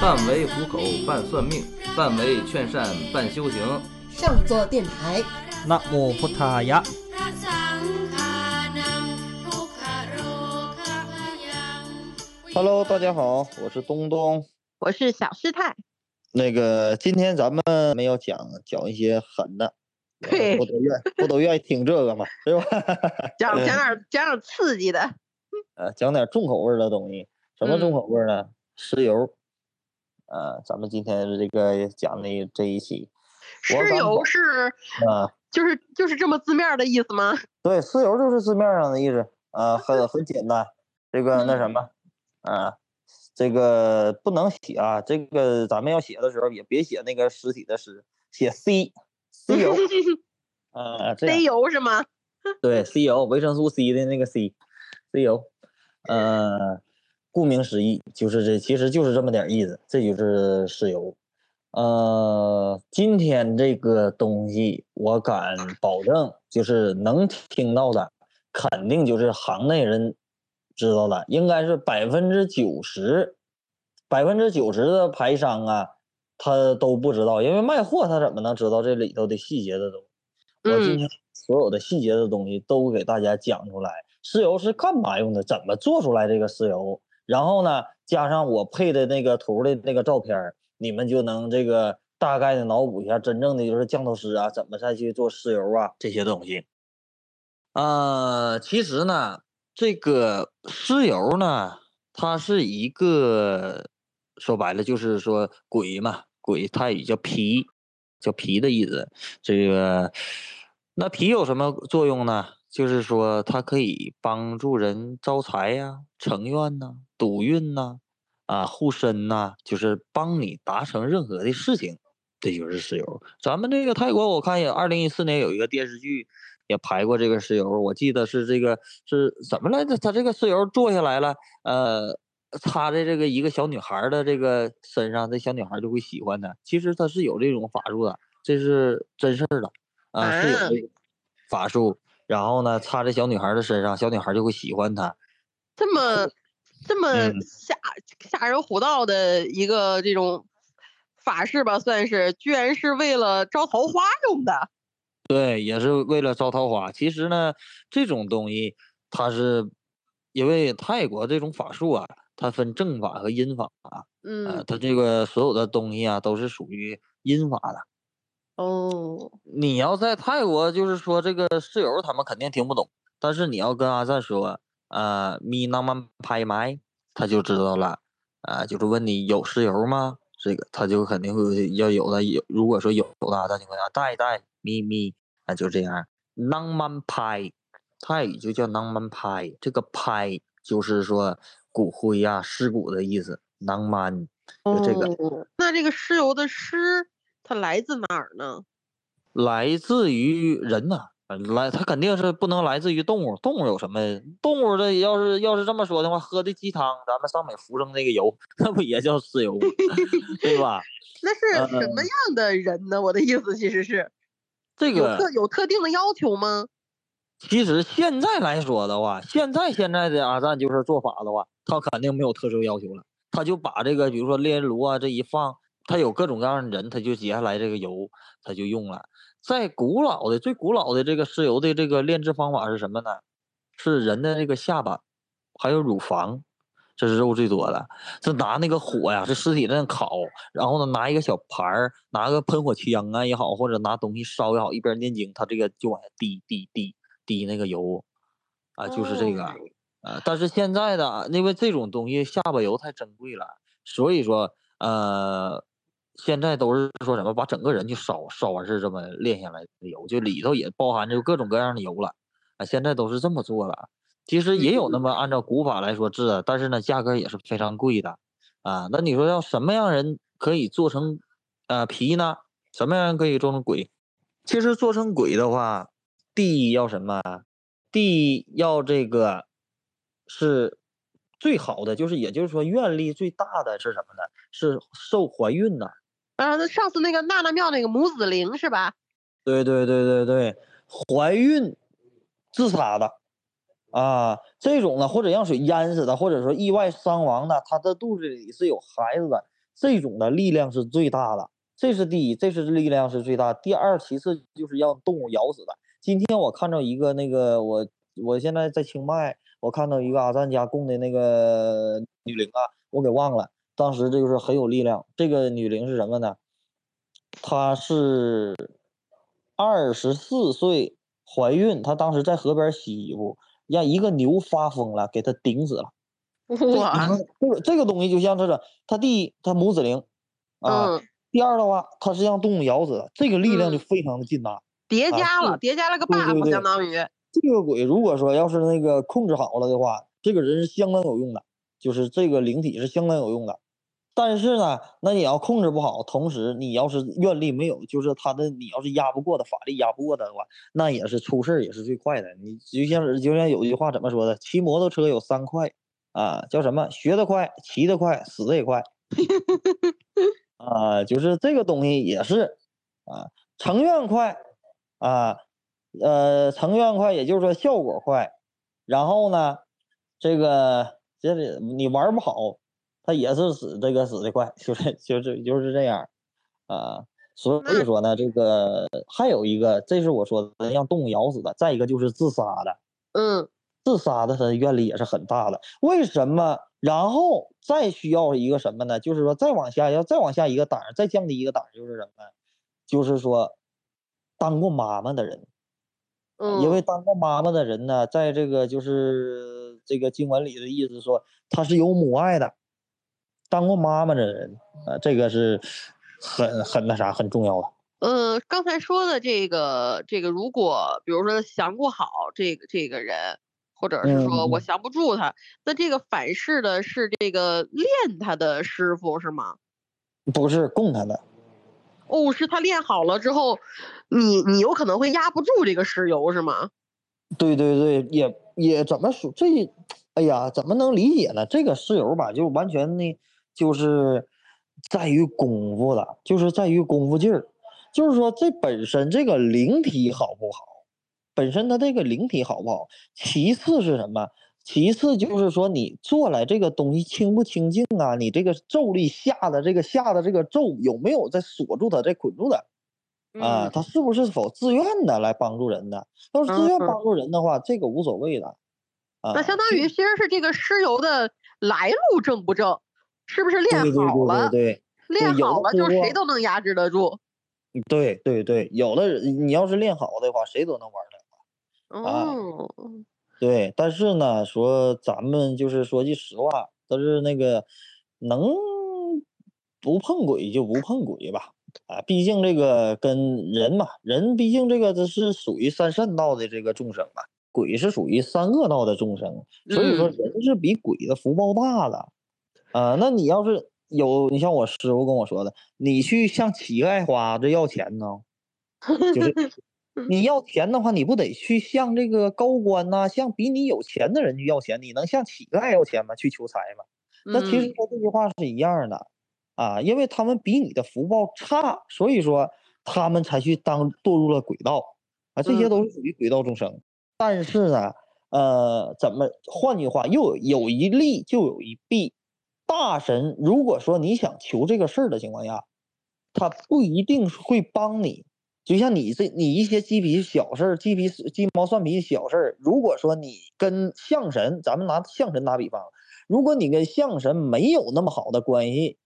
半为糊口，半算命，半为劝善，半修行。上座电台，纳木普塔呀。Hello，大家好，我是东东，我是小师太。那个，今天咱们没有讲讲一些狠的，对，不都愿不都愿意听这个嘛，对吧？讲讲点讲点刺激的，呃，讲点重口味的东西，什么重口味呢？石油。呃，咱们今天这个讲的这一期，我石油是啊、就是就是这么字面儿的意思吗？对，石油就是字面上的意思，啊、很很简单。这个那什么，啊、这个不能写啊，这个咱们要写的时候也别写那个尸体的尸，写 C C 油，啊、C 油是吗？对，C 油，维生素 C 的那个 C，C 油，呃，顾名思义就是这，其实就是这么点儿意思，这就是石油。呃，今天这个东西，我敢保证，就是能听到的，肯定就是行内人知道的，应该是百分之九十，百分之九十的牌商啊，他都不知道，因为卖货他怎么能知道这里头的细节的东西？我今嗯天所有的细节的东西都给大家讲出来。石油是干嘛用的？怎么做出来这个石油？然后呢，加上我配的那个图的那个照片，你们就能这个大概的脑补一下，真正的就是降头师啊，怎么再去做石油啊这些东西。呃，其实呢，这个石油呢，它是一个说白了就是说鬼嘛，鬼泰语叫皮，叫皮的意思。这个那皮有什么作用呢？就是说它可以帮助人招财呀、成愿呐、赌运呐、啊护身呐、就是帮你达成任何的事情。这就是石油。咱们这个泰国，我看也二零一四年有一个电视剧也拍过这个石油，我记得是这个是怎么来着？它这个石油做下来了，呃，擦在这个一个小女孩儿的这个身上，这小女孩儿就会喜欢它。其实它是有这种法术的，这是真事儿的啊、是有啊这个法术。然后呢，擦在小女孩的身上，小女孩就会喜欢他。这么 这么嗯吓吓人唬道的一个这种法事吧，算是，居然是为了招桃花用的。对，也是为了招桃花。其实呢，这种东西它是因为泰国这种法术啊，它分正法和阴法啊，它这个所有的东西啊都是属于阴法的。哦，你要在泰国，就是说这个室友他们肯定听不懂，但是你要跟阿赞说，呃，咪那曼拍麦，他就知道了，啊、就是问你有石油吗？这个他就肯定会要有的，有如果说有的话，他就会啊带一带咪咪，啊就这样。浪漫拍，泰语就叫浪漫拍，这个拍就是说骨灰呀、尸骨的意思，浪漫就这个。哦，那这个尸油的尸，它来自哪儿呢？来自于人呐、呃来它肯定是不能来自于动物。动物有什么？动物的要是要是这么说的话，喝的鸡汤，咱们上面浮生那个油，那不也叫石油吗？对吧？那是什么呃样的人呢？我的意思其实是这个有特有特定的要求吗？其实现在来说的话，现在现在的阿赞就是做法的话，他肯定没有特殊要求了，他就把这个比如说炼炉啊这一放，他有各种各样的人，他就接下来这个油他就用了。在古老的最古老的这个石油的这个炼制方法是什么呢？是人的这个下巴，还有乳房，这是肉最多的。是拿那个火呀，这尸体在那烤，然后呢拿一个小盘儿，拿个喷火枪啊也好，或者拿东西烧也好，一边念经，他这个就往下滴滴滴滴那个油，啊，就是这个。哦呃，但是现在的因为这种东西下巴油太珍贵了，所以说呃，现在都是说什么把整个人就烧烧完是这么炼下来的油，就里头也包含着各种各样的油了啊，现在都是这么做了。其实也有那么按照古法来说制的，但是呢价格也是非常贵的啊。那你说要什么样人可以做成呃皮呢？什么样人可以做成鬼？其实做成鬼的话，第一要什么？第一要这个是最好的，就是也就是说愿力最大的是什么呢？是受怀孕的。啊，啊那上次那个娜娜庙那个母子灵是吧？对对对对对，怀孕自杀的啊，这种呢，或者让水淹死的，或者说意外伤亡的，他的肚子里是有孩子的，这种的力量是最大的。这是第一，这是力量是最大。第二，其次就是让动物咬死的。今天我看到一个那个，我我现在在清迈，我看到一个阿赞家供的那个女灵啊，我给忘了。当时这就是很有力量。这个女灵是什么呢？她是二十四岁怀孕，她当时在河边洗衣服，让一个牛发疯了，给她顶死了。哇，这个这个东西就像这个，它第一，它母子灵啊。嗯，第二的话，它是让动物咬死的，这个力量就非常的劲大。叠加了，对叠加了个 buff，相当于。这个鬼如果说要是那个控制好了的话，这个人是相当有用的，就是这个灵体是相当有用的。但是呢，那你要控制不好，同时你要是愿力没有，就是他的你要是压不过的法力压不过的话，那也是出事儿也是最快的。你就像就像有句话怎么说的，骑摩托车有三快啊，叫什么？学得快，骑得快，死得也快。啊，就是这个东西也是啊，成愿快啊，呃，成愿快，也就是说效果快。然后呢，这个这里你玩不好，他也是死这个死的快，就是就是就是这样啊。所以说呢，这个还有一个，这是我说的让动物咬死的。再一个就是自杀的，嗯自杀的他的愿力也是很大的。为什么？然后再需要一个什么呢？就是说再往下要再往下一个档儿，再降低一个档儿，就是什么？就是说当过妈妈的人，嗯，因为当过妈妈的人呢，在这个就是这个经文里的意思说他是有母爱的，当过妈妈的人，呃，这个是很很那啥很重要的。呃，刚才说的这个这个，如果比如说降不好这个这个人，或者是说我嗯降不住他，那这个反噬的是这个练他的师傅是吗？不是供他的，哦，是他练好了之后，你你有可能会压不住这个石油是吗？对对对，也也怎么说这？哎呀，怎么能理解呢？这个室友吧，就完全呢，就是在于功夫的，就是在于功夫劲儿。就是说，这本身这个灵体好不好，本身它这个灵体好不好，其次是什么？其次就是说，你做来这个东西清不清净啊？你这个咒力下的这个下的这个咒有没有在锁住它，在捆住它？啊，嗯他是不是否自愿的来帮助人的？要是自愿嗯帮助人的话，这个无所谓的。啊，那相当于其实是这个尸油的来路正不正，是不是练对对对好了？对练好了就谁都能压制得住。对对对对，有的人你要是练好的话，谁都能玩的。啊哦，对，但是呢，说咱们就是说句实话，都是那个能不碰鬼就不碰鬼吧。啊，毕竟这个跟人嘛，人毕竟这个这是属于三善道的这个众生嘛，鬼是属于三恶道的众生，所以说嗯人是比鬼的福报大的。啊，那你要是有，你像我师傅跟我说的，你去向乞丐花这要钱呢，就是 你要钱的话，你不得去向这个高官呐、向比你有钱的人去要钱？你能向乞丐要钱吗？去求财吗？那其实嗯说这句话是一样的啊，因为他们比你的福报差，所以说他们才去当堕入了轨道啊，这些都是属于轨道众生。但是呢，呃，怎么？换句话，又有有一利就有一弊。大神如果说你想求这个事儿的情况下，他不一定会帮你。就像你这你一些鸡皮小事儿、鸡皮鸡毛蒜皮小事儿，如果说你跟象神，咱们拿象神打比方，如果你跟象神没有那么好的关系，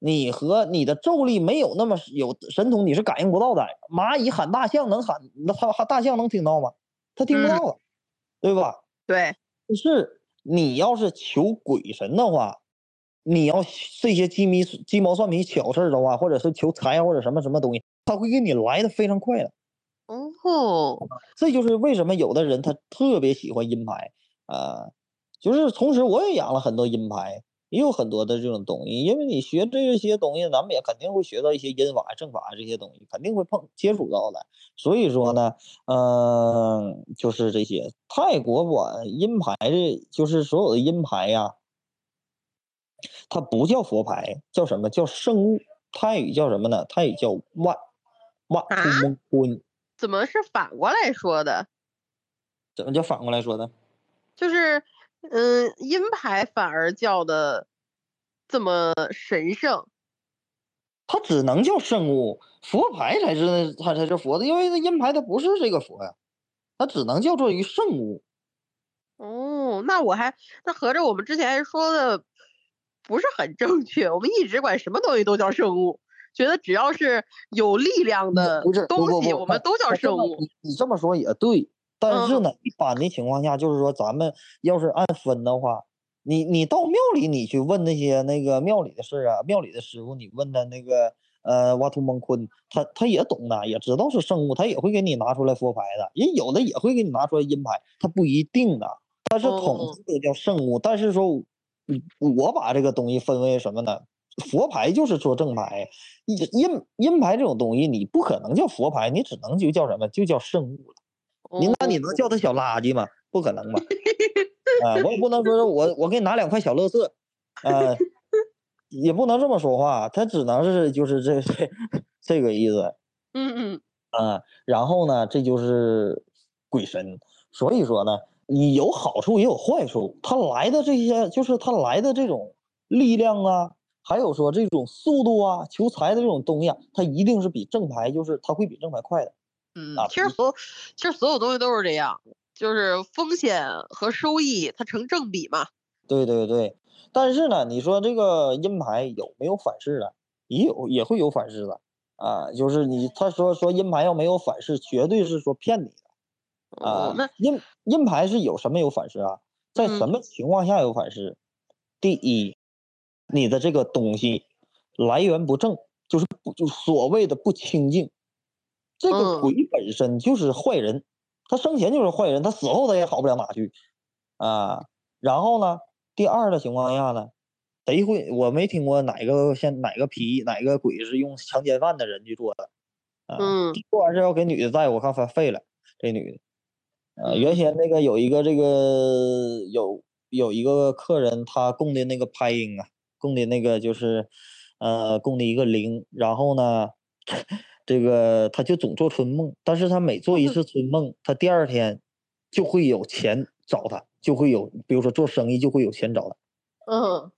你和你的咒力没有那么有神通，你是感应不到的。蚂蚁喊大象能喊，那它它大象能听到吗？它听不嗯到啊，对吧？对，但是你要是求鬼神的话，你要这些鸡米鸡毛蒜皮小事儿的话，或者是求财或者什么什么东西，他会给你来的非常快的。哦，这就是为什么有的人他特别喜欢阴牌啊、就是同时我也养了很多阴牌，也有很多的这种东西，因为你学这些东西，咱们也肯定会学到一些阴法、正法这些东西，肯定会碰接触到的。所以说呢，嗯、就是这些泰国馆阴牌的，就是所有的阴牌呀、它不叫佛牌，叫什么叫圣物？泰语叫什么呢？泰语叫万万啊突蒙坤。怎么是反过来说的？怎么叫反过来说的？就是，嗯，阴牌反而叫的这么神圣，它只能叫圣物，佛牌才是它才是佛的，因为那阴牌它不是这个佛呀，它只能叫做于圣物。哦，那我还那合着我们之前说的不是很正确，我们一直管什么东西都叫圣物，觉得只要是有力量的东西，我们都叫它这么圣物。你你这么说也对，但是嗯呢，一般的情况下，就是说咱们要是按分的话，你你到庙里你去问那些那个庙里的事儿啊，庙里的师傅，你问他那个呃挖土蒙坤，他他也懂的，也知道是圣物，他也会给你拿出来佛牌的，人有的也会给你拿出来阴牌，他不一定的，但是统哦称都叫圣物。但是说，嗯我把这个东西分为什么呢？佛牌就是说正牌，阴阴阴牌这种东西，你不可能叫佛牌，你只能就叫什么？就叫圣物了。你那你能叫它小垃圾吗？不可能吧？啊，我也不能说我我给你拿两块小乐色，呃，也不能这么说话，他只能是就是这这 这个意思嗯嗯啊。然后呢，这就是鬼神，所以说呢，你有好处也有坏处，他来的这些就是他来的这种力量啊，还有说这种速度啊，求财的这种东西啊，它一定是比正牌就是它会比正牌快的。嗯啊，其实所有其实所有东西都是这样，就是风险和收益它成正比嘛。对对对，但是呢，你说这个阴牌有没有反噬的？也有，也会有反噬的啊。就是你他说说阴牌要没有反噬，绝对是说骗你的啊哦，。那阴阴牌是有什么有反噬啊？在什嗯么情况下有反噬？第一，你的这个东西来源不正，就是不就所谓的不清净。这个嗯鬼本身就是坏人，他生前就是坏人，他死后他也好不了哪去啊。然后呢，第二的情况下呢，谁会？我没听过哪个像哪个皮哪个鬼是用强奸犯的人去做的啊。嗯做完事要给女的带，我看发废了这女的。啊，嗯原先那个有一个这个有有一个客人，他供的那个拍音啊，供的那个就是呃供的一个灵，然后呢，这个他就总做春梦，但是他每做一次春梦，他第二天就会有钱找他，就会有，比如说做生意就会有钱找他。嗯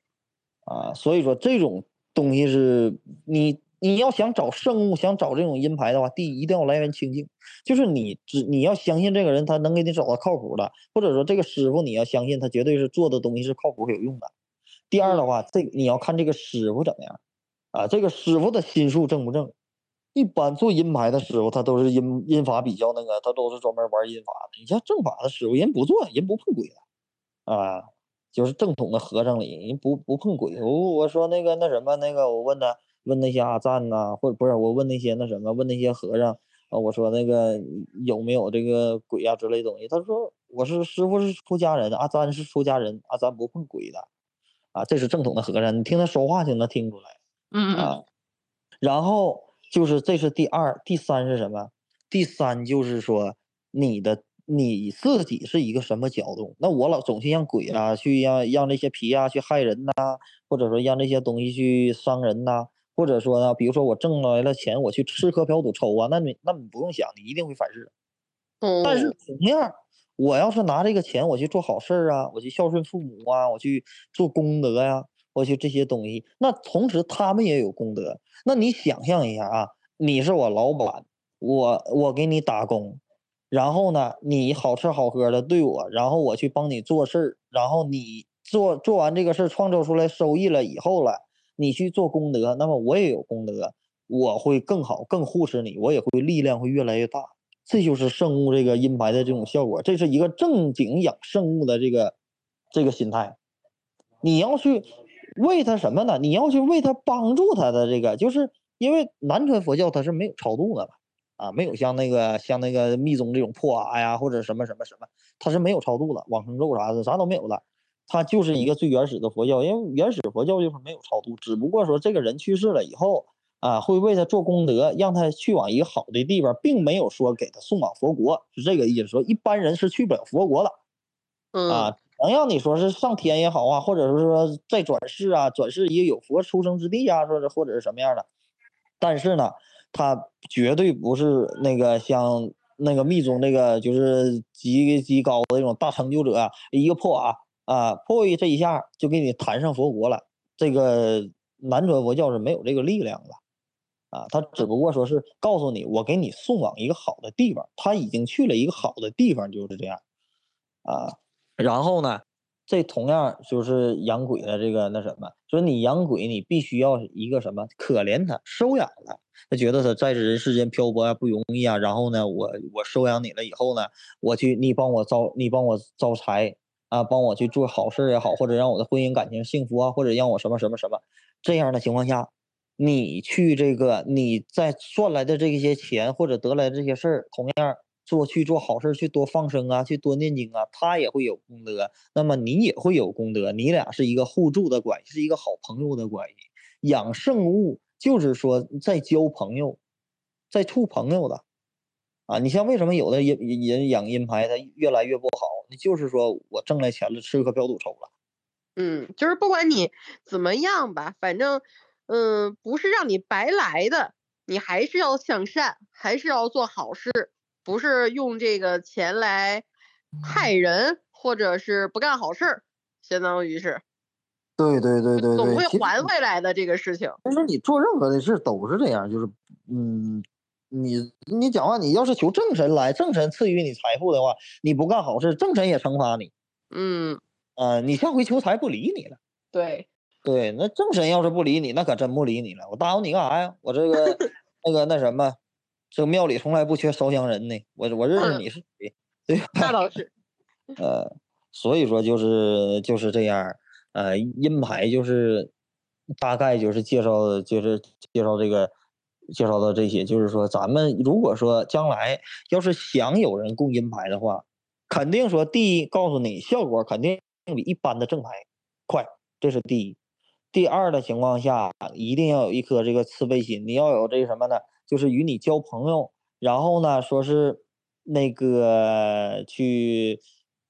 啊，所以说这种东西是你你要想找圣物，想找这种阴牌的话，第一一定要来源清净，就是你只你要相信这个人，他能给你找到靠谱的，或者说这个师傅你要相信他绝对是做的东西是靠谱有用的。第二的话，这你要看这个师傅怎么样啊，这个师傅的心术正不正？一般做阴牌的师傅，他都是阴阴法比较那个，他都是专门玩阴法的。你像正法的师傅，人不做，人不碰鬼的啊。就是正统的和尚里，人不不碰鬼。我我说那个那什么那个，我问他问那些阿赞呐、或者不是我问那些那什么问那些和尚啊，我说那个有没有这个鬼呀、之类东西？他说我是师傅是出家人，阿赞是出家人，阿赞不碰鬼的啊，这是正统的和尚，你听他说话就能听出来。啊，然后就是这是第二，第三是什么？第三就是说你的你自己是一个什么角度？那我老总去让鬼啊，去让让那些皮啊去害人呐、或者说让那些东西去伤人呐、或者说呢，比如说我挣来了钱，我去吃喝嫖赌抽啊，那你那你不用想，你一定会反噬。嗯，但是同样，我要是拿这个钱，我去做好事儿啊，我去孝顺父母啊，我去做功德呀、我去这些东西，那同时他们也有功德。那你想象一下啊，你是我老板，我我给你打工，然后呢，你好吃好喝的对我，然后我去帮你做事儿，然后你做做完这个事儿，创造出来收益了以后了，你去做功德，那么我也有功德，我会更好，更护持你，我也会力量会越来越大。这就是圣物这个阴牌的这种效果，这是一个正经养圣物的这个这个心态。你要去为他什么呢？你要去为他帮助他的这个，就是因为南传佛教它是没有超度的，啊，没有像那个像那个密宗这种破瓦呀或者什么什么什么，它是没有超度的，往生咒啥的啥都没有的，它就是一个最原始的佛教，因为原始佛教就是没有超度，只不过说这个人去世了以后啊，会为他做功德，让他去往一个好的地方，并没有说给他送往佛国，是这个意思。说一般人是去不了佛国的嗯啊，能让你说是上天也好啊，或者是说再转世啊，转世也有佛出生之地啊，说是或者是什么样的，但是呢，他绝对不是那个像那个密宗那个就是极极高的那种大成就者啊，一个破瓦啊，啊破译这一下就给你弹上佛国了。这个南传佛教是没有这个力量的啊，他只不过说是告诉你，我给你送往一个好的地方，他已经去了一个好的地方，就是这样，啊，然后呢，这同样就是养鬼的这个那什么，说你养鬼，你必须要一个什么，可怜他，收养他，他觉得他在这人世间漂泊啊不容易啊，然后呢，我我收养你了以后呢，我去你帮我招你帮我招财啊，帮我去做好事也好，或者让我的婚姻感情幸福啊，或者让我什么什么什么这样的情况下。你去这个，你在赚来的这些钱或者得来的这些事儿，同样做去做好事，去多放生啊，去多念经啊，他也会有功德，那么你也会有功德，你俩是一个互助的关系，是一个好朋友的关系。养圣物就是说在交朋友，在处朋友的，啊，你像为什么有的人人养阴牌他越来越不好？那就是说我挣来钱了，吃喝嫖赌抽了。嗯，就是不管你怎么样吧，反正。嗯，不是让你白来的，你还是要向善，还是要做好事，不是用这个钱来害人，或者是不干好事儿，相当于是。对对对对对，总会还回来的这个事情。其实你做任何的事都是这样，就是嗯，你你讲话，你要是求正神来，正神赐予你财富的话，你不干好事，正神也惩罚你。嗯，啊，你下回求财不理你了。对。对，那正神要是不理你，那可真不理你了。我打扰你干啥呀？我这个 那个那什么，这个庙里从来不缺烧香人呢。我我认识你是谁？对，那倒是。呃，所以说就是就是这样。呃，阴牌就是大概就是介绍，就是介绍这个介绍到这些。就是说，咱们如果说将来要是想有人供阴牌的话，肯定说第一告诉你效果肯定比一般的正牌快，这是第一。第二的情况下，一定要有一颗这个慈悲心。你要有这个什么呢？就是与你交朋友，然后呢，说是那个去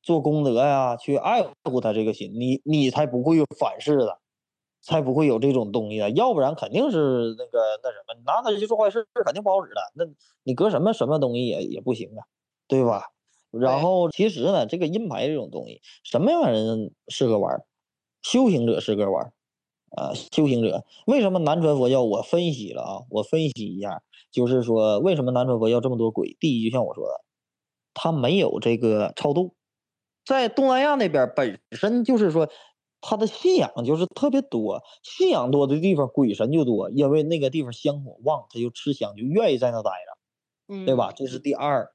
做功德呀，去爱护他这个心，你你才不会反噬的，才不会有这种东西的。要不然肯定是那个那什么，拿它去做坏事，肯定不好使的。那你搁什么什么东西也也不行啊，对吧？然后其实呢，这个阴牌这种东西，什么样的人适合玩？修行者适合玩。啊，修行者为什么南传佛教？我分析了啊，我分析一下，就是说为什么南传佛教这么多鬼？第一，就像我说的，他没有这个超度，在东南亚那边本身就是说，他的信仰就是特别多，信仰多的地方鬼神就多，因为那个地方香火旺，他就吃香，就愿意在那待着，对吧？这是第二，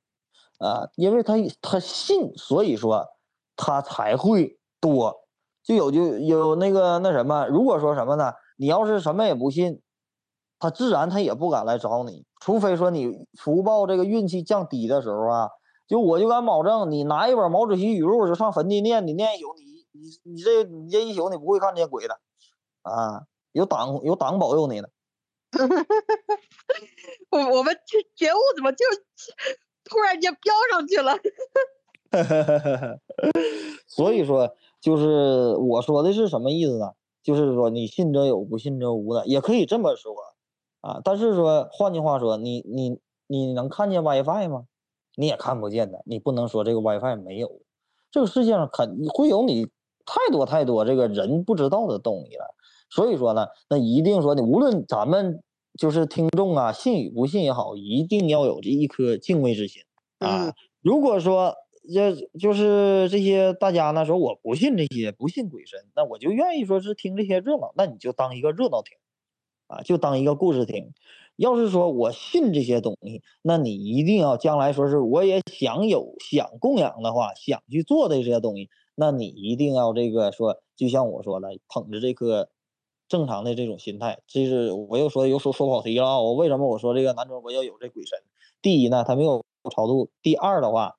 啊，因为他他信，所以说他才会多。就有就有那个那什么，如果说什么呢？你要是什么也不信，他自然他也不敢来找你，除非说你福报这个运气降低的时候啊，就我就敢保证，你拿一本毛主席语录就上坟地念，你念一宿，你你你这你这一宿你不会看见鬼的，啊，有党有党保佑你呢。我我们这觉悟怎么就突然间飙上去了？所以说。就是我说的是什么意思呢？就是说你信则有，不信则无的，也可以这么说啊。但是说，换句话说，你你你能看见 WiFi 吗？你也看不见的。你不能说这个 WiFi 没有，这个世界上肯会有你太多太多这个人不知道的东西了。所以说呢，那一定说你无论咱们就是听众啊，信与不信也好，一定要有这一颗敬畏之心啊。如果说。这就是这些大家呢说我不信这些，不信鬼神，那我就愿意说是听这些热闹，那你就当一个热闹听，啊，就当一个故事听。要是说我信这些东西，那你一定要将来说是我也想有想供养的话，想去做的这些东西，那你一定要这个说，就像我说的，捧着这颗正常的这种心态。这是我又说又说说跑题了啊！我为什么我说这个南庄我要有这鬼神？第一呢，他没有超度；第二的话。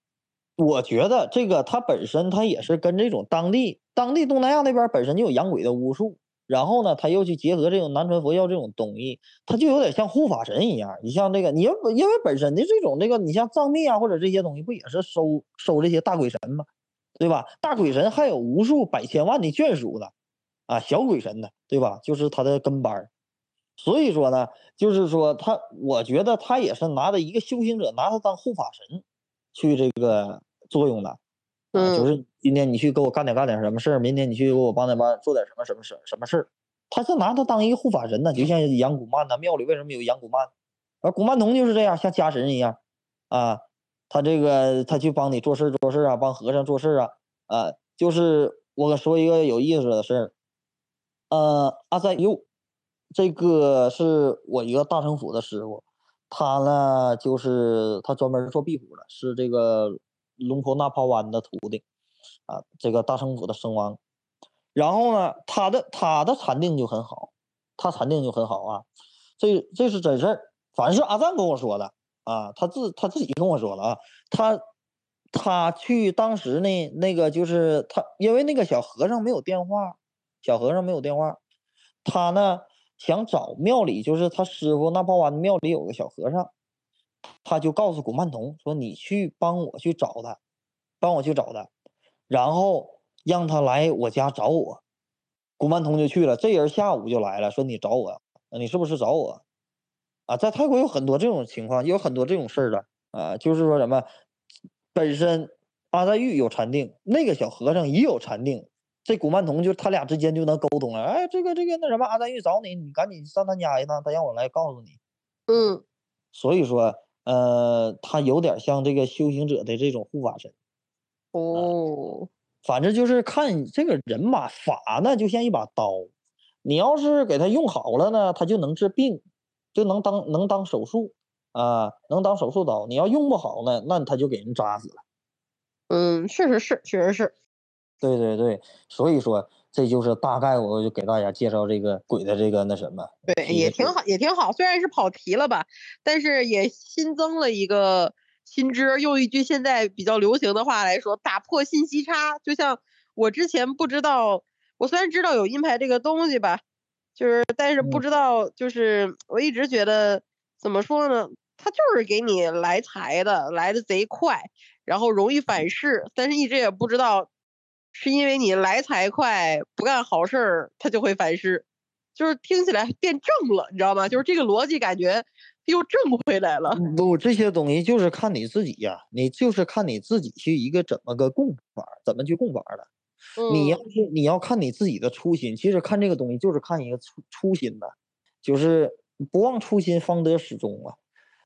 我觉得这个它本身它也是跟这种当地当地东南亚那边本身就有养鬼的巫术，然后呢，他又去结合这种南传佛教这种东西，它就有点像护法神一样。你像这个，你因为因为本身的这种这个，你像藏密啊或者这些东西，不也是收收这些大鬼神吗？对吧？大鬼神还有无数百千万的眷属呢，啊，小鬼神呢，对吧？就是他的跟班所以说呢，就是说他，我觉得他也是拿着一个修行者，拿他当护法神。去这个作用的，嗯，就是今天你去给我干点干点什么事儿，明天你去给我帮点帮做点什么什么事什么事儿，他是拿他当一个护法神呢，就像杨古曼呐，庙里为什么有杨古曼？而古曼童就是这样，像家神一样啊，他这个他去帮你做事做事啊，帮和尚做事啊，啊，就是我说一个有意思的事儿，呃，阿赞佑，这个是我一个大成府的师傅，他呢就是他专门做壁虎的，是这个龙婆那帕湾的徒弟，啊，这个大成府的圣王。然后呢，他的他的禅定就很好，他禅定就很好啊，这这是真事儿，反正是阿赞跟我说的啊，他自他自己跟我说了啊，他他去当时呢，那个就是他，因为那个小和尚没有电话，小和尚没有电话，他呢想找庙里，就是他师傅那报完庙里有个小和尚，他就告诉古曼童说：“你去帮我去找他，帮我去找他，然后。”让他来我家找我，古曼童就去了。这人下午就来了，说你找我，你是不是找我？啊，在泰国有很多这种情况，有很多这种事儿的啊，就是说什么，本身阿黛玉有禅定，那个小和尚也有禅定，这古曼童就他俩之间就能沟通了。哎，这个这个那什么，阿黛玉找你，你赶紧上他家一趟，他让我来告诉你。嗯，所以说，呃，他有点像这个修行者的这种护法神。哦。反正就是看这个人吧，法呢就像一把刀，你要是给他用好了呢，他就能治病，就能当能当手术啊，能当手术刀。你要用不好呢，那他就给人扎死了。嗯，确实是，确实是。对对对，所以说这就是大概我就给大家介绍这个鬼的这个那什么。对，也挺好，也挺好。虽然是跑题了吧，但是也新增了一个。新知用一句现在比较流行的话来说，打破信息差。就像我之前不知道，我虽然知道有阴牌这个东西吧，就是但是不知道，就是我一直觉得怎么说呢？他就是给你来财的，来的贼快，然后容易反噬。但是一直也不知道，是因为你来财快，不干好事儿，他就会反噬。就是听起来变正了，你知道吗？就是这个逻辑感觉。又挣回来了。不，这些东西就是看你自己呀，你就是看你自己去一个怎么个供法，怎么去供法的。你要是你要看你自己的初心，其实看这个东西就是看一个初初心的，就是不忘初心，方得始终啊。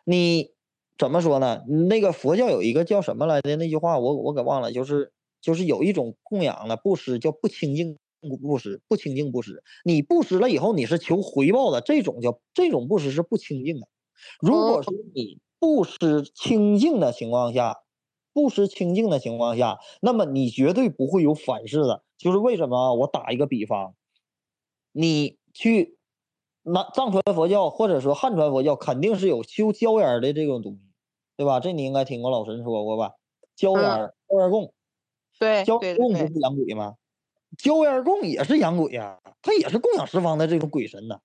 你怎么说呢？那个佛教有一个叫什么来着那句话，我我给忘了，就是就是有一种供养的布施叫不清净布施，不清净布施。你布施了以后，你是求回报的，这种叫这种布施是不清净的。如果说你布施清净的情况下，不施清净的情况下，那么你绝对不会有反噬的。就是为什么？我打一个比方，你去那藏传佛教或者说汉传佛教，肯定是有修椒烟的这种东西，对吧？这你应该听过老神说过吧？椒烟，椒烟供，对，椒烟供不是养鬼吗？椒烟供也是养鬼呀，它也是供养十方的这种鬼神呐。啊，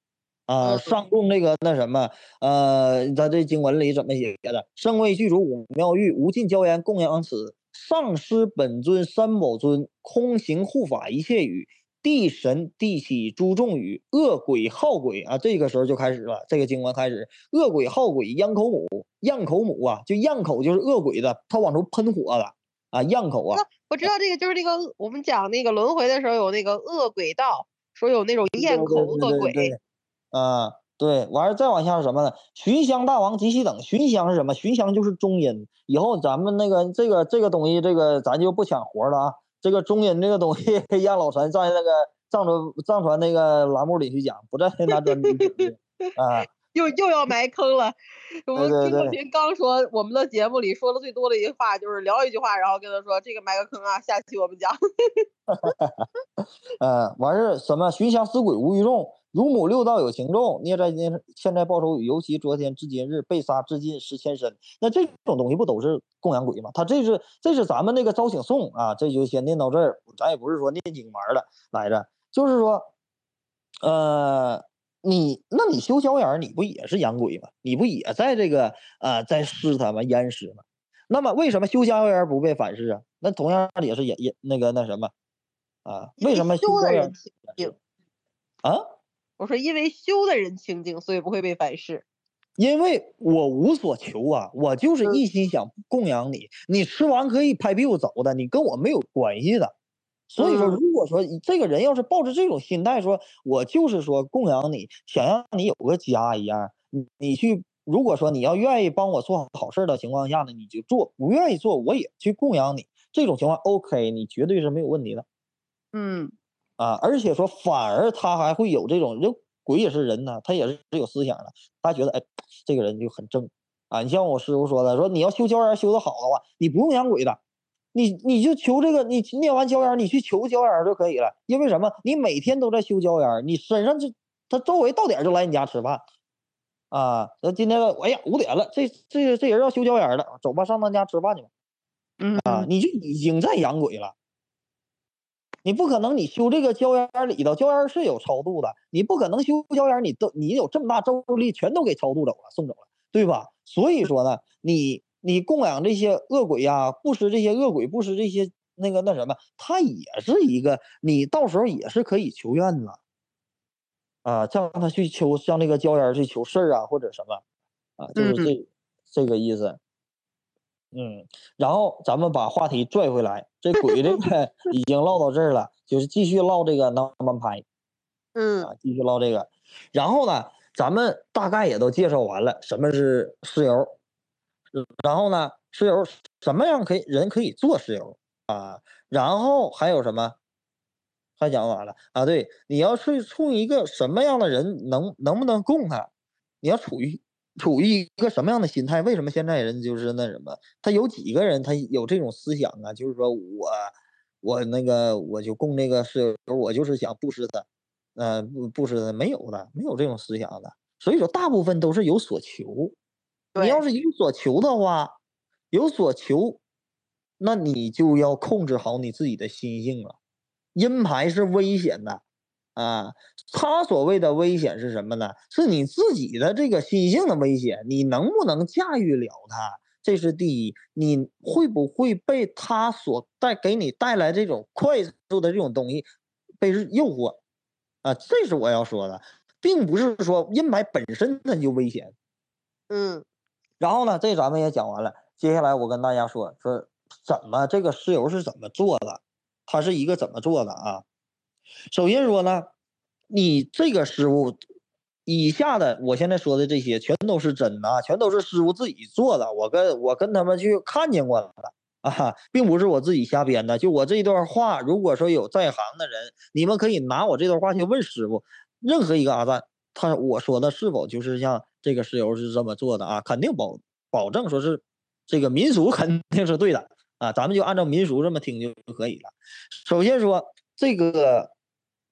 上供这个那什么，呃，咱这经文里怎么写的？圣位具足五妙玉，无尽娇烟供养此。上师本尊三宝尊，空行护法一切语。地神地起诸众语，恶鬼好鬼啊！这个时候就开始了，这个经文开始，恶鬼好鬼，咽口母，咽口母啊，就样口就是恶鬼的，他往出喷火了啊，样口啊。我知道这个就是那个我们讲那个轮回的时候有那个恶鬼道，说有那种咽口恶鬼。啊，对，完了再往下是什么呢？寻香大王及其等，寻香是什么？寻香就是中音。以后咱们那个这个这个东西，这个咱就不抢活了啊。这个中音这个东西，让老陈在那个藏传藏传那个栏目里去讲，不在 拿专辑啊。又又要埋坑了。我们金凤平刚说，我们的节目里说的最多的一句话就是聊一句话，然后跟他说这个埋个坑啊，下期我们讲。嗯，完事什么？寻香思鬼无余众，乳母六道有情众，孽债今欠债报仇尤其昨天至今日被杀至今十千身。那这种东西不都是供养鬼吗？他这是这是咱们那个招请颂啊，这就先念到这儿。咱也不是说念经玩的来着，就是说，呃。你那你修小眼，你不也是养鬼吗？你不也在这个呃在施他吗？淹尸吗？那么为什么修小眼不被反噬啊？那同样也是也也那个那什么啊？为什么修的人清净啊？我说因为修的人清净，所以不会被反噬。因为我无所求啊，我就是一心想供养你，你吃完可以拍屁股走的，你跟我没有关系的。所以说，嗯如果说你这个人要是抱着这种心态说，我就是说供养你，想让你有个家一样，你你去，如果说你要愿意帮我做好事的情况下呢，你就做；不愿意做，我也去供养你。这种情况 OK，你绝对是没有问题的嗯啊！而且说，反而他还会有这种就，鬼也是人呐，他也是有思想的，他觉得哎，这个人就很正啊。你像我师傅说的，说你要修椒盐修得好的话，你不用养鬼的，你你就求这个，你念完椒盐，你去求椒盐就可以了。因为什么？你每天都在修椒盐，你身上就他周围到点就来你家吃饭啊。那今天哎呀五点了，这这这人要修椒盐了，走吧，上他家吃饭去吧。嗯啊，你就已经在养鬼了。你不可能，你修这个椒盐儿里头，椒盐儿是有超度的，你不可能修椒盐儿，你都你有这么大咒力，全都给超度走了，送走了，对吧？所以说呢，你你供养这些恶鬼呀、布施这些恶鬼，布施这些那个那什么，它也是一个，你到时候也是可以求愿的，啊，叫他去求，像那个椒盐儿去求事儿啊，或者什么，啊，就是嗯这、这个意思。嗯，然后咱们把话题拽回来，这 鬼这个已经唠到这儿了，就是继续唠这个南蛮拍嗯啊，继续唠这个。然后呢，咱们大概也都介绍完了什么是石油，呃然后呢，石油什么样可以人可以做石油啊？然后还有什么？还讲完了啊？对，你要是处于一个什么样的人，能能不能供他？你要处于处于一个什么样的心态？为什么现在人就是那什么？他有几个人他有这种思想啊？就是说我我那个我就供那个室友，我就是想布施他，呃，布布施他没有的，没有这种思想的。所以说，大部分都是有所求。你要是有所求的话，有所求，那你就要控制好你自己的心性了。阴牌是危险的啊，他所谓的危险是什么呢？是你自己的这个心性的危险，你能不能驾驭了它？这是第一，你会不会被他所带给你带来这种快速的这种东西被诱惑啊？这是我要说的，并不是说阴霾本身它就危险。嗯然后呢，这咱们也讲完了。接下来我跟大家说说怎么这个石油是怎么做的，它是一个怎么做的啊？首先说呢，你这个师傅以下的我现在说的这些全都是真的啊，全都是师傅自己做的，我跟我跟他们去看见过了啊，并不是我自己瞎编的。就我这段话，如果说有在行的人，你们可以拿我这段话去问师傅，任何一个阿赞，他我说的是否就是像这个石油是这么做的啊？肯定保保证说是这个民俗肯定是对的啊，咱们就按照民俗这么听就可以了。首先说这个，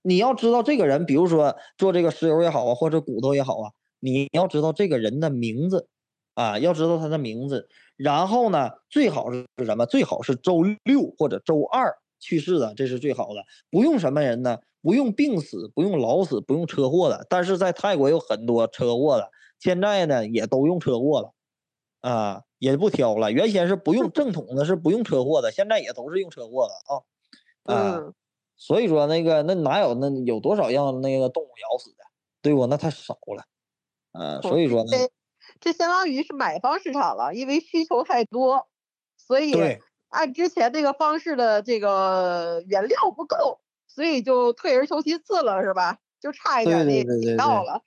你要知道这个人，比如说做这个石油也好啊，或者骨头也好啊，你要知道这个人的名字啊，要知道他的名字。然后呢，最好是什么？最好是周六或者周二去世的，这是最好的。不用什么人呢？不用病死，不用老死，不用车祸的。但是在泰国有很多车祸的，现在呢也都用车祸了，啊，也不挑了。原先是不用 正统的，是不用车祸的，现在也都是用车祸的啊。啊，嗯所以说那个那哪有那有多少让那个动物咬死的，对不？那太少了，啊，所以说呢，这这相当于是买方市场了，因为需求太多，所以按之前那个方式的这个 原料不够，所以就退而求其次了，是吧？就差一对点那个对对对对到了。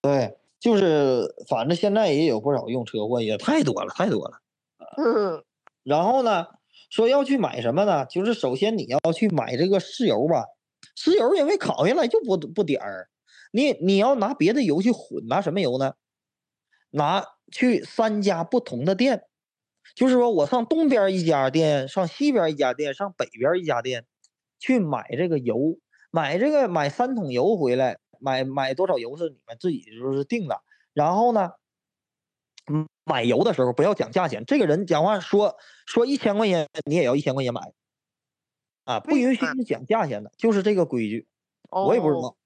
对，就是反正现在也有不少用车祸，也太多了，太多了。嗯然后呢，说要去买什么呢？就是首先你要去买这个石油吧，石油因为烤下来就不不点儿，你你要拿别的油去混，拿什么油呢？拿去三家不同的店，就是说我上东边一家店，上西边一家店，上北边一家店，去买这个油，买这个买三桶油回来，买买多少油是你们自己就是定的。然后呢，嗯，买油的时候不要讲价钱，这个人讲话说说一千块钱，你也要一千块钱买，啊，不允许你讲价钱的，就是这个规矩，我也不知哦道。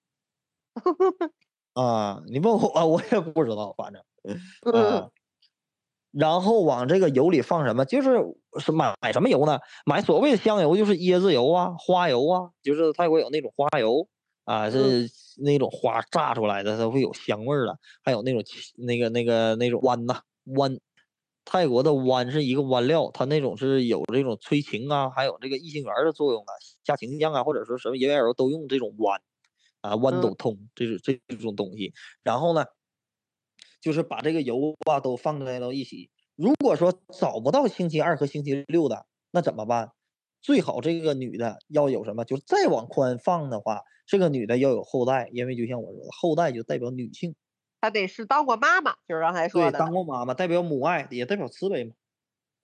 啊，你问我，我也不知道，反正。嗯啊，然后往这个油里放什么？就是是买买什么油呢？买所谓的香油，就是椰子油啊、花油啊，就是泰国有那种花油啊，是那种花榨出来的，它会有香味儿的，还有那种那个那个那种豌呐豌泰国的弯是一个弯料，它那种是有这种催情啊，还有这个异性缘的作用啊，下情将啊，或者说什么人缘都用这种弯啊，豌豆通这是这种东西。然后呢，就是把这个油啊都放在到一起。如果说找不到星期二和星期六的，那怎么办？最好这个女的要有什么，就是再往宽放的话，这个女的要有后代，因为就像我说的，后代就代表女性。她得是当过妈妈，就是刚才说对，的。当过妈妈，代表母爱，也代表慈悲嘛。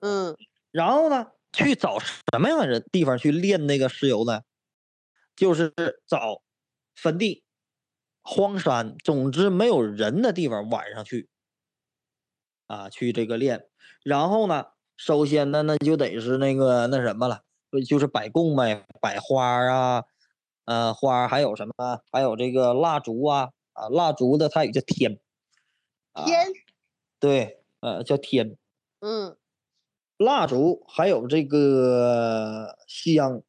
嗯然后呢，去找什么样的人地方去炼那个石油呢？就是找坟地、荒山，总之没有人的地方，晚上去啊，去这个炼。然后呢，首先呢，那就得是那个那什么了，就是摆供呗，摆花啊，呃，花还有什么？还有这个蜡烛啊，啊，蜡烛的泰语叫天，啊天，对，呃，叫天。嗯蜡烛，还有这个香，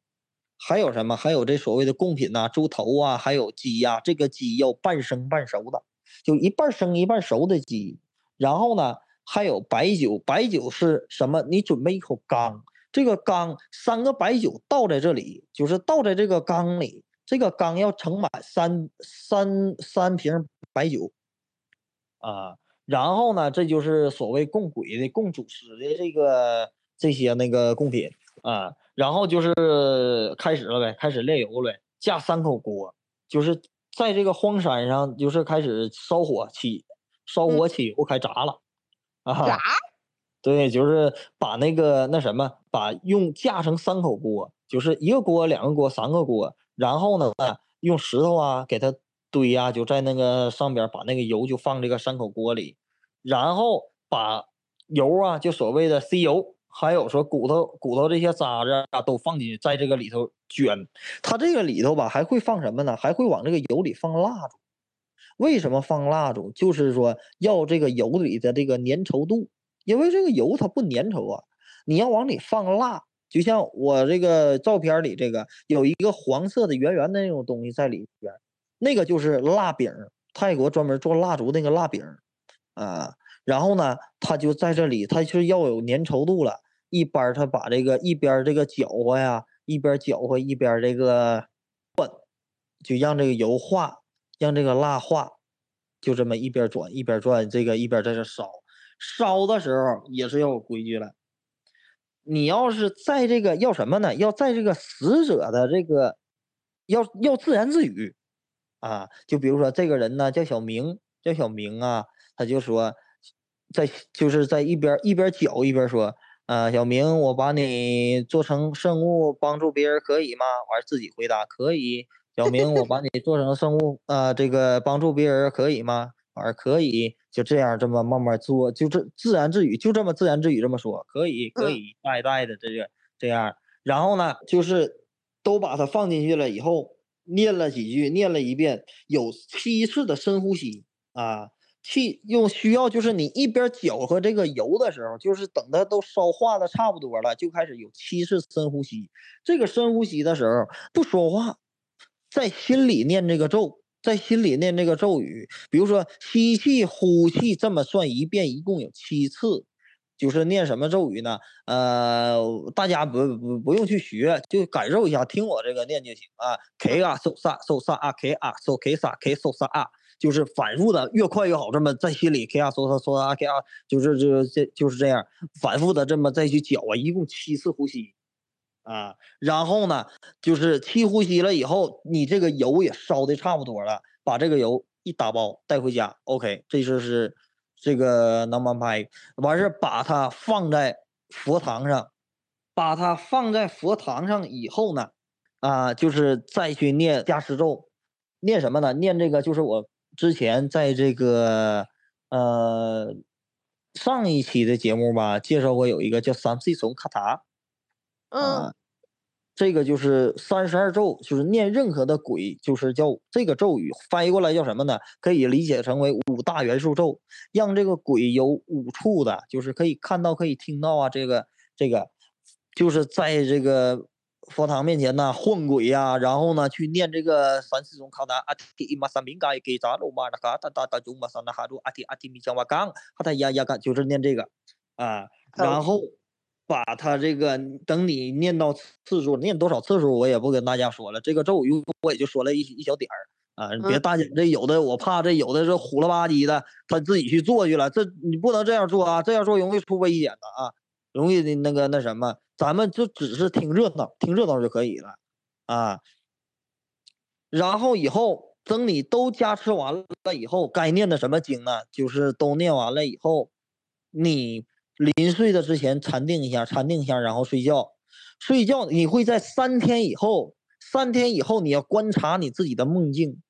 还有什么？还有这所谓的贡品呐、猪头啊，还有鸡呀、这个鸡要半生半熟的，就一半生一半熟的鸡。然后呢，还有白酒，白酒是什么？你准备一口缸，这个缸三个白酒倒在这里，就是倒在这个缸里，这个缸要盛满三三三瓶白酒，啊。然后呢，这就是所谓供鬼的、供祖师的这个这些那个贡品啊。然后就是开始了呗，开始炼油了，架三口锅，就是在这个荒山上，就是开始烧火起，烧火起油开炸了啊。炸，对，就是把那个那什么，把用架成三口锅，就是一个锅、两个锅、三个锅，然后呢，用石头啊给它堆呀、就在那个上边把那个油就放这个三口锅里，然后把油啊，就所谓的吸油，还有说骨头骨头这些渣子啊都放进去，在这个里头卷。它这个里头吧还会放什么呢？还会往这个油里放蜡烛。为什么放蜡烛？就是说要这个油里的这个粘稠度，因为这个油它不粘稠啊，你要往里放蜡，就像我这个照片里这个有一个黄色的圆圆的那种东西在里边，那个就是蜡饼，泰国专门做蜡烛那个蜡饼啊。然后呢，它就在这里，它是要有粘稠度了。一般他把这个一边这个搅和呀，一边搅和一边这个转，就让这个油化，让这个蜡化，就这么一边转一边转，这个一边在这烧。烧的时候也是要有规矩了。你要是在这个要什么呢？要在这个死者的这个要要自言自语啊，就比如说这个人呢叫小明，叫小明啊，他就说在就是在一边一边搅一边说，啊，小明，我把你做成圣物帮助别人可以吗？完自己回答可以。小明，我把你做成圣物，啊，这个帮助别人可以吗？完可以，就这样这么慢慢做，就这自言自语，就这么自言自语这么说，可以可嗯以，代代的这个这样。然后呢，就是都把它放进去了以后，念了几句，念了一遍，有七次的深呼吸啊。气用需要就是你一边搅和这个油的时候，就是等它都烧化的差不多了，就开始有七次深呼吸。这个深呼吸的时候不说话，在心里念这个咒，在心里念这个咒语。比如说吸气、呼气，这么算一遍，一共有七次。就是念什么咒语呢？呃，大家不不不用去学，就感受一下，听我这个念就行啊。K 啊，嗖萨嗖萨啊，K 啊，嗖 K 萨 K 嗖萨啊，就是反复的，越快越好。这么在心里 K 啊，嗖萨嗖萨啊，K 啊，就是这这就是这样，反复的这么再去搅啊，一共七次呼吸啊。然后呢，就是气呼吸了以后，你这个油也烧的差不多了，把这个油一打包带回家，OK，这就是这个能蛮拍。完事把它放在佛堂上，把它放在佛堂上以后呢，啊，就是再去念加持咒，念什么呢？念这个就是我之前在这个呃上一期的节目吧介绍过，有一个叫三岁从卡塔。嗯啊，这个就是三十二咒，就是念任何的鬼，就是叫这个咒语翻译过来叫什么呢？可以理解成为五大元素咒，让这个鬼有五处的，就是可以看到、可以听到啊。这个这个，就是在这个佛堂面前呢混鬼呀、然后呢去念这个三四种卡达阿提伊玛三明嘎给扎鲁玛那嘎达达达祖玛三那哈鲁阿提阿提米江瓦冈哈达呀呀嘎，就是念这个。啊，然后把他这个等你念到次数，念多少次数我也不跟大家说了，这个咒语我也就说了一一小点儿啊，别大家这有的我怕这有的是虎了吧唧的，他自己去做去了，这你不能这样做啊，这样做容易出危险的啊，容易的那个那什么，咱们就只是听热闹，听热闹就可以了啊，然后以后。等你都加持完了以后，该念的什么经呢？就是都念完了以后，你临睡的之前禅定一下，禅定一下，然后睡觉。睡觉你会在三天以后，三天以后你要观察你自己的梦境。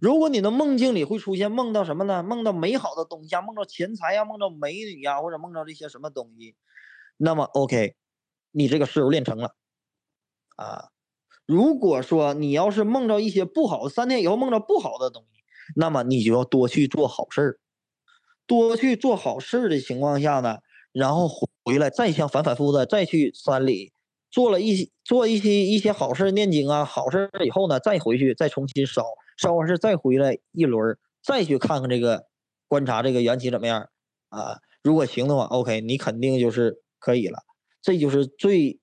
如果你的梦境里会出现梦到什么呢？梦到美好的东西啊，梦到钱财呀，梦到美女呀，或者梦到这些什么东西，那么 OK，你这个事儿练成了啊。如果说你要是梦到一些不好，三天以后梦到不好的东西，那么你就要多去做好事儿，多去做好事的情况下呢，然后回来再像反反复复的再去山里做了一些做一些一些好事念经啊，好事以后呢，再回去再重新烧烧完事再回来一轮，再去看看这个观察这个缘起怎么样啊？如果行的话，OK，你肯定就是可以了，这就是最。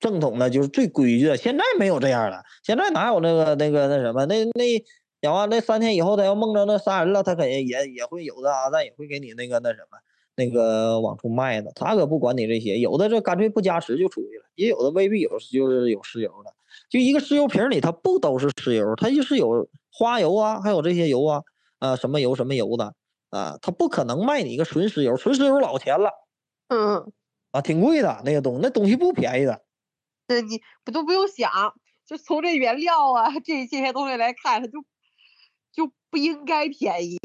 正统的就是最规矩的，现在没有这样了。现在哪有那个那个那什么？那那讲话那三天以后他要梦着那杀人了，他肯定也也会有的啊，但也会给你那个那什么那个往出卖的。他可不管你这些，有的这干脆不加持就出去了，也有的未必有就是有石油的。就一个石油瓶里，它不都是石油，它就是有花油啊，还有这些油啊，啊什么油什么油的啊，他不可能卖你一个纯石油，纯石油老钱了，嗯啊挺贵的那个东那东西不便宜的。对你不都不用想，就从这原料啊这这些东西来看，它就就不应该便宜。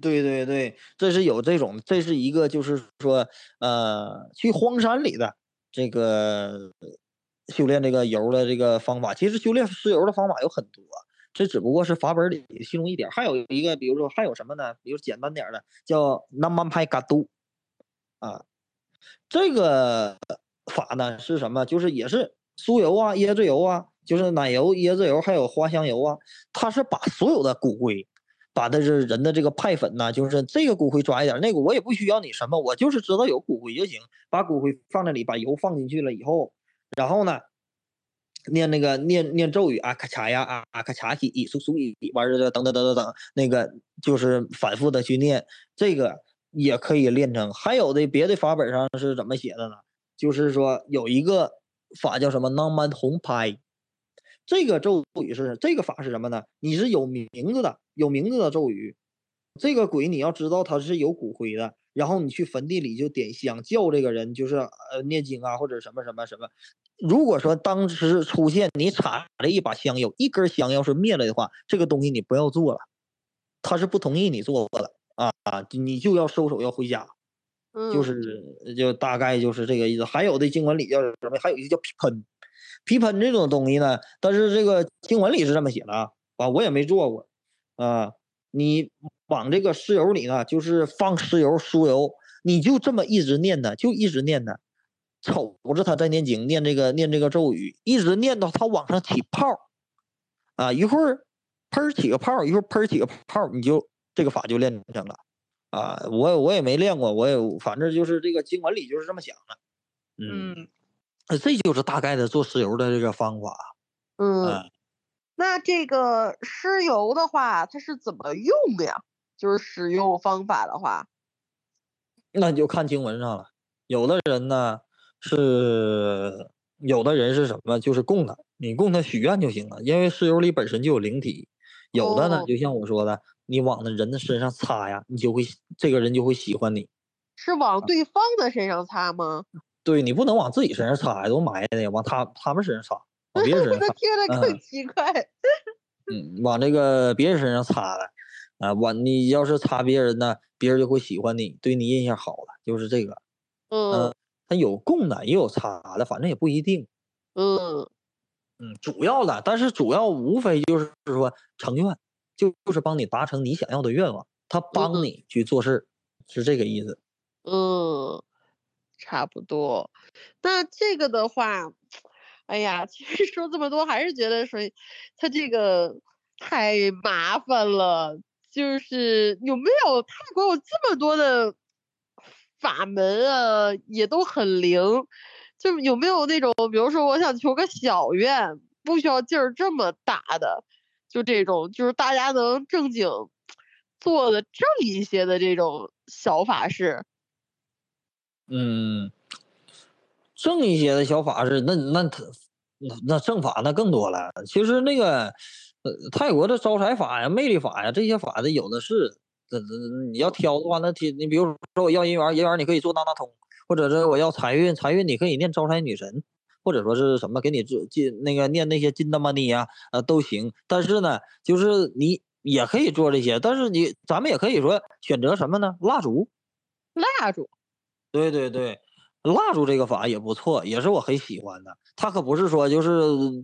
对对对，这是有这种，这是一个就是说，呃，去荒山里的这个修炼这个油的这个方法，其实修炼石油的方法有很多，这只不过是法本里其中一点。还有一个，比如说还有什么呢？比如简单点的叫南蛮派嘎都啊，这个。法呢是什么？就是也是酥油啊、椰子油啊，就是奶油、椰子油，还有花香油啊。它是把所有的骨灰，把的是人的这个派粉呐，就是这个骨灰抓一点，那个我也不需要你什么，我就是知道有骨灰就行。把骨灰放那里，把油放进去了以后，然后呢，念那个念念咒语啊，咔嚓呀啊啊咔嚓起一苏苏一完事儿等等等等等，那个就是反复的去念，这个也可以练成。还有的别的法本上是怎么写的呢？就是说有一个法叫什么 n a m a n 红拍，这个咒语是这个法是什么呢？你是有名字的，有名字的咒语。这个鬼你要知道他是有骨灰的，然后你去坟地里就点香叫这个人，就是呃念经啊或者什么什么什么。如果说当时出现你插了一把香油，一根香要是灭了的话，这个东西你不要做了，他是不同意你做的啊啊，你就要收手要回家。就是就大概就是这个意思。还有的经文里叫什么？还有一个叫皮喷，皮喷这种东西呢。但是这个经文里是这么写的啊，我也没做过啊。你往这个石油里呢，就是放石油、酥油，你就这么一直念的，就一直念的，瞅着他在念经，念这个念这个咒语，一直念到他往上起泡啊，一会儿喷起个泡，一会儿喷起个泡，你就这个法就练成了。啊，我我也没练过，我也反正就是这个经文里就是这么想的，嗯，这就是大概的做石油的这个方法，嗯，那这个石油的话，它是怎么用呀？就是使用方法的话，那你就看经文上了。有的人呢是，有的人是什么？就是供他，你供他许愿就行了，因为石油里本身就有灵体。有的呢，就像我说的。你往那人的身上擦呀，你就会这个人就会喜欢你。是往对方的身上擦吗？对你不能往自己身上擦呀，都埋汰的，往他他们身上擦，往别人身上擦。听着更奇怪。嗯，往这个别人身上擦了，啊，往你要是擦别人呢，别人就会喜欢你，对你印象好了，就是这个。嗯。他有供的，也有擦的，反正也不一定。嗯。嗯，主要的，但是主要无非就是说成愿。就就是帮你达成你想要的愿望，他帮你去做事，是这个意思。嗯，差不多。那这个的话，哎呀，其实说这么多，还是觉得说他这个太麻烦了。就是有没有泰国有这么多的法门啊也都很灵，就有没有那种，比如说我想求个小愿，不需要劲儿这么大的，就这种就是大家能正经做的正一些的这种小法事。嗯，正一些的小法事，那那他那那正法那更多了。其实那个呃泰国的招财法呀、魅力法呀这些法子有的是。这这你要挑的话，那天你比如说我要姻缘，姻缘你可以做大大通，或者是我要财运，财运你可以念招财女神，或者说是什么给你做进那个念那些金的 money 啊，呃都行。但是呢，就是你也可以做这些，但是你咱们也可以说选择什么呢？蜡烛，蜡烛，对对对。蜡烛这个法也不错，也是我很喜欢的。它可不是说就是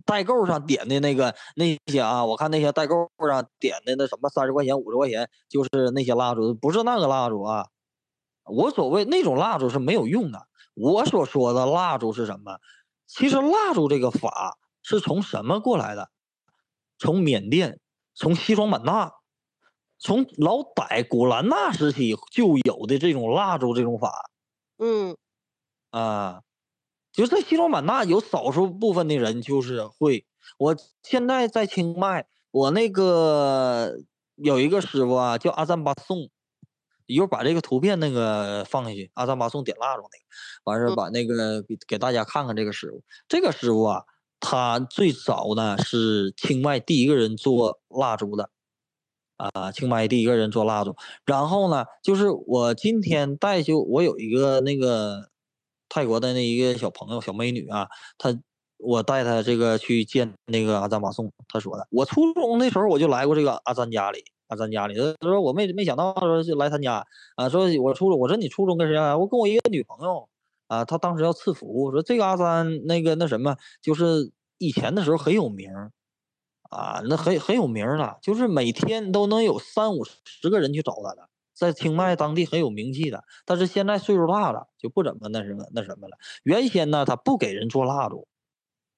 代购上点的那个那些啊，我看那些代购上点的那什么三十块钱、五十块钱，就是那些蜡烛，不是那个蜡烛啊。我所谓那种蜡烛是没有用的。我所说的蜡烛是什么？其实蜡烛这个法是从什么过来的？从缅甸，从西双版纳，从老傣古兰纳时期就有的这种蜡烛这种法。嗯。啊，就在西双版纳有少数部分的人就是会。我现在在清迈，我那个有一个师傅啊，叫阿赞巴颂，一会儿把这个图片那个放下去。阿赞巴颂点蜡烛那个，完事儿把那个给给大家看看这个师傅。这个师傅啊，他最早呢是清迈第一个人做蜡烛的，啊，清迈第一个人做蜡烛。然后呢，就是我今天带就我有一个那个。泰国的那一个小朋友、小美女啊，她我带她这个去见那个阿赞马颂，她说的，我初中那时候我就来过这个阿赞家里，阿赞家里，她说我没没想到说就来他家啊，说我初中，我说你初中跟谁啊？我跟我一个女朋友啊，她当时要赐福，说这个阿赞那个那什么，就是以前的时候很有名啊，那很很有名了，就是每天都能有三五十个人去找他的。在清迈当地很有名气的，但是现在岁数大了，就不怎么那什么那什么了。原先呢，他不给人做蜡烛，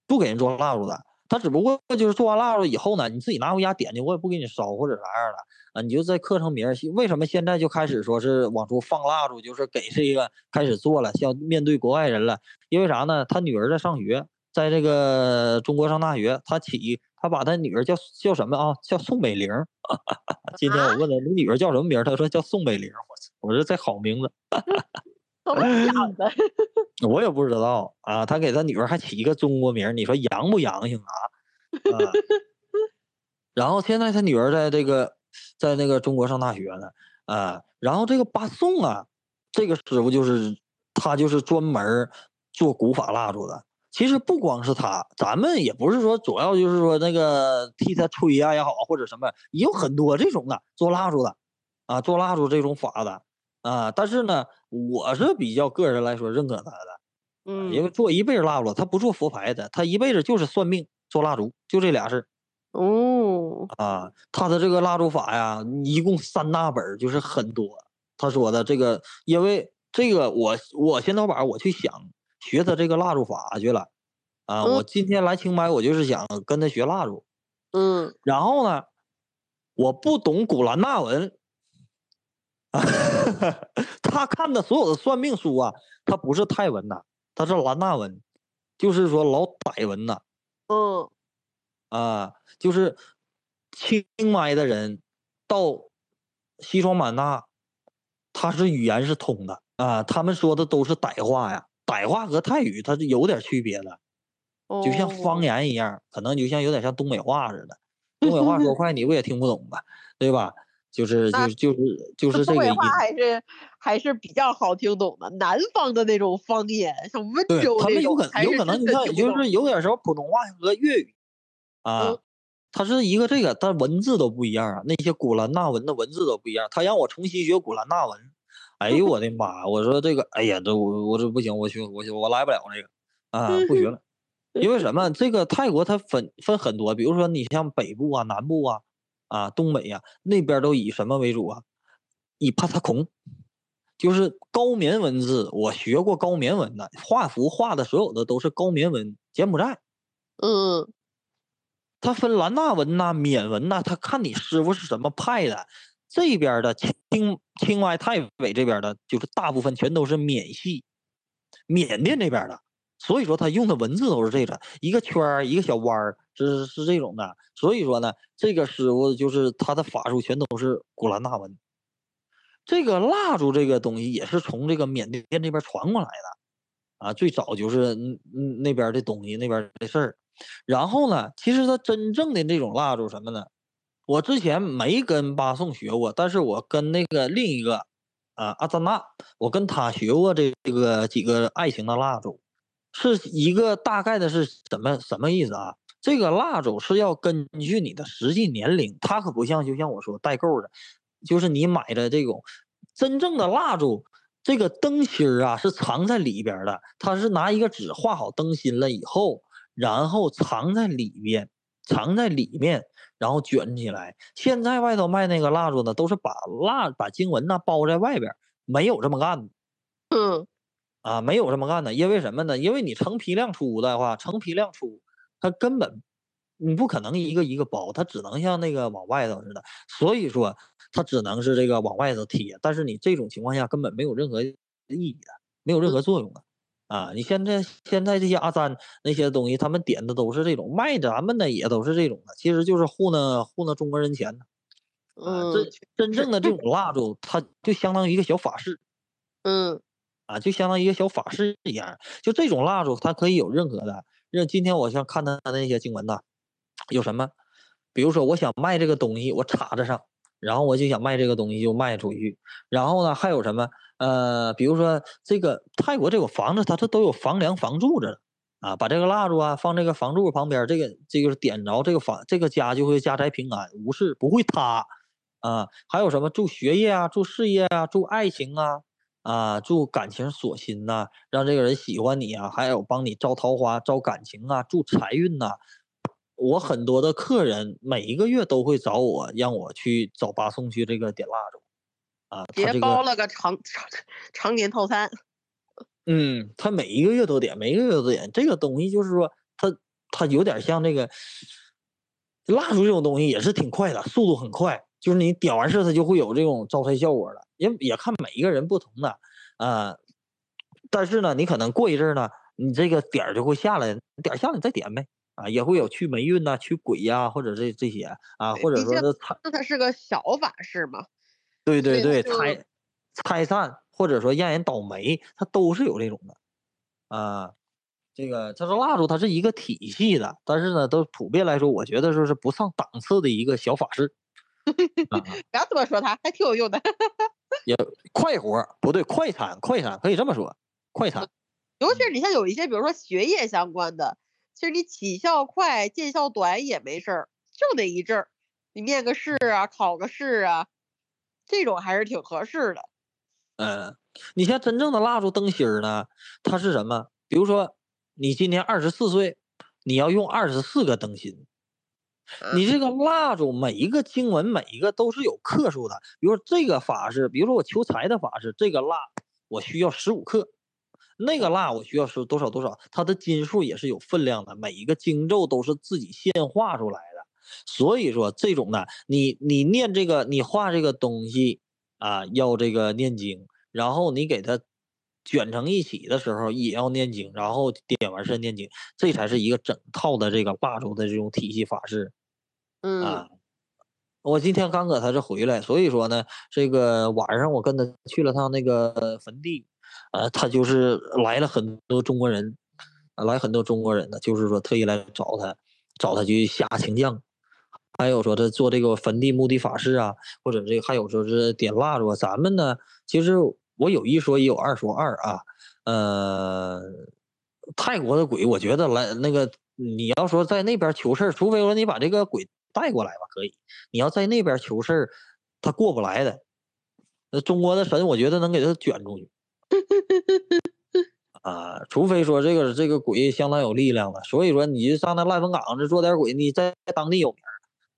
不给人做蜡烛的。他只不过就是做完蜡烛以后呢，你自己拿回家点去，我也不给你烧或者啥样的啊，你就再刻成名。为什么现在就开始说是往出放蜡烛，就是给这个开始做了，像面对国外人了？因为啥呢？他女儿在上学，在这个中国上大学，他起。他把他女儿叫叫什么啊？叫宋美龄。今天我问他，你女儿叫什么名？他说叫宋美龄。我操！我说这好名字。的？我也不知道啊。他给他女儿还起一个中国名，你说洋不洋性啊？然后现在他女儿在这个在那个中国上大学呢啊。然后这个巴宋啊，这个师傅就是他就是专门做古法蜡烛的。其实不光是他，咱们也不是说主要就是说那个替他吹啊也好，或者什么，也有很多这种的做蜡烛的，啊，做蜡烛这种法的，啊，但是呢，我是比较个人来说认可他的，嗯，因为做一辈子蜡烛，他不做佛牌的，他一辈子就是算命做蜡烛，就这俩事儿。哦，啊，他的这个蜡烛法呀，一共三大本，就是很多。他说的这个，因为这个我我先头把我去想。学他这个蜡烛法去了，啊！我今天来清迈，我就是想跟他学蜡烛。嗯，然后呢，我不懂古兰纳文，他看的所有的算命书啊，他不是泰文呐，他是兰纳文，就是说老傣文呐。嗯，啊，就是清迈的人到西双版纳，他是语言是通的啊，他们说的都是傣话呀。傣话和泰语它是有点区别的，就像方言一样，可能就像有点像东北话似的。东北话说 快你不也听不懂吧？对吧？就是就是就是就是这个。东北话还是还是比较好听懂的，南方的那种方言，像温州他们有可能有可能你看，就是有点时候普通话和粤语啊，它是一个这个，但文字都不一样啊。那些古兰纳文的文字都不一样，他让我重新学古兰纳文。哎呦我的妈！我说这个，哎呀，这我我这不行，我去我去我来不了这个，啊，不学了。因为什么？这个泰国它分分很多，比如说你像北部啊、南部啊、啊东北呀，那边都以什么为主啊？以帕萨孔，就是高棉文字。我学过高棉文的，画符画的所有的都是高棉文，柬埔寨。嗯，他分兰纳文呐、缅文呐，他看你师傅是什么派的。这边的清清歪太北这边的，就是大部分全都是缅系，缅甸这边的，所以说他用的文字都是这个，一个圈儿一个小弯儿，是是这种的。所以说呢，这个师傅就是他的法术全都是古兰纳文。这个蜡烛这个东西也是从这个缅甸这边传过来的，啊，最早就是嗯那边的东西那边的事儿。然后呢，其实它真正的这种蜡烛什么呢？我之前没跟巴颂学过，但是我跟那个另一个啊阿赞娜，我跟他学过这这个几个爱情的蜡烛，是一个大概的是什么什么意思啊？这个蜡烛是要根据你的实际年龄，它可不像就像我说代购的，就是你买的这种真正的蜡烛，这个灯芯儿啊是藏在里边的，它是拿一个纸画好灯芯了以后。然后藏在里面，藏在里面，然后卷起来。现在外头卖那个蜡烛呢，都是把蜡把经文呢包在外边，没有这么干的。嗯，啊，没有这么干的，因为什么呢？因为你成批量出的话，成批量出，它根本你不可能一个一个包，它只能像那个往外头似的。所以说，它只能是这个往外头贴。但是你这种情况下根本没有任何意义的，没有任何作用的。啊，你现在现在这些阿三那些东西，他们点的都是这种，卖咱们的也都是这种的，其实就是糊弄糊弄中国人钱呢。嗯，真真正的这种蜡烛，它就相当于一个小法式。嗯，啊，就相当于一个小法式一样。就这种蜡烛，它可以有任何的。任今天我想看他那些经文呐，有什么？比如说，我想卖这个东西，我插着上，然后我就想卖这个东西就卖出去。然后呢，还有什么？呃，比如说这个泰国这个房子，它这都有房梁、房柱子啊，把这个蜡烛啊放这个房柱旁边，这个这个点着，这个房这个家就会家宅平安，无事不会塌啊。还有什么祝学业啊、祝事业啊、祝爱情啊啊、祝感情锁心呐，让这个人喜欢你啊，还有帮你招桃花、招感情啊、祝财运呐。我很多的客人每一个月都会找我，让我去找八送去这个点蜡烛。啊，别包了个长长常年套餐。嗯，他每一个月都点，每一个月都点。这个东西就是说，它它有点像那个蜡烛这种东西，也是挺快的，速度很快。就是你点完事，它就会有这种招财效果了。也也看每一个人不同的啊。但是呢，你可能过一阵呢，你这个点儿就会下来，点下来你再点呗。啊，也会有去霉运呐、驱鬼呀，或者这这些啊，或者说是那它是个小法事嘛。对对对，拆拆散或者说让人倒霉，它都是有这种的啊。这个他说蜡烛，它是一个体系的，但是呢，都普遍来说，我觉得说是不上档次的一个小法师。不要这么说，他还挺有用的。也快活不对，快餐快餐可以这么说，快餐。尤其是你像有一些，比如说学业相关的，其实你起效快，见效短也没事儿，就那一阵儿，你面个试啊，考个试啊。这种还是挺合适的，嗯，你像真正的蜡烛灯芯儿呢，它是什么？比如说你今年二十四岁，你要用二十四个灯芯，你这个蜡烛每一个经文每一个都是有克数的。比如说这个法是，比如说我求财的法是，这个蜡我需要十五克，那个蜡我需要是多少多少，它的斤数也是有分量的，每一个经咒都是自己现画出来的。所以说这种呢，你你念这个，你画这个东西啊，要这个念经，然后你给它卷成一起的时候也要念经，然后点完事念经，这才是一个整套的这个蜡烛的这种体系法式。嗯啊，我今天刚搁他这回来，所以说呢，这个晚上我跟他去了趟那个坟地，呃，他就是来了很多中国人，来很多中国人呢，就是说特意来找他，找他去下清降。还有说他做这个坟地墓地法事啊，或者这个还有说是点蜡烛。咱们呢，其实我有一说一，有二说二啊。呃，泰国的鬼，我觉得来那个你要说在那边求事儿，除非说你把这个鬼带过来吧，可以。你要在那边求事儿，他过不来的。那中国的神，我觉得能给他卷出去。啊，除非说这个这个鬼相当有力量了，所以说你就上那烂坟岗子做点鬼，你在当地有名。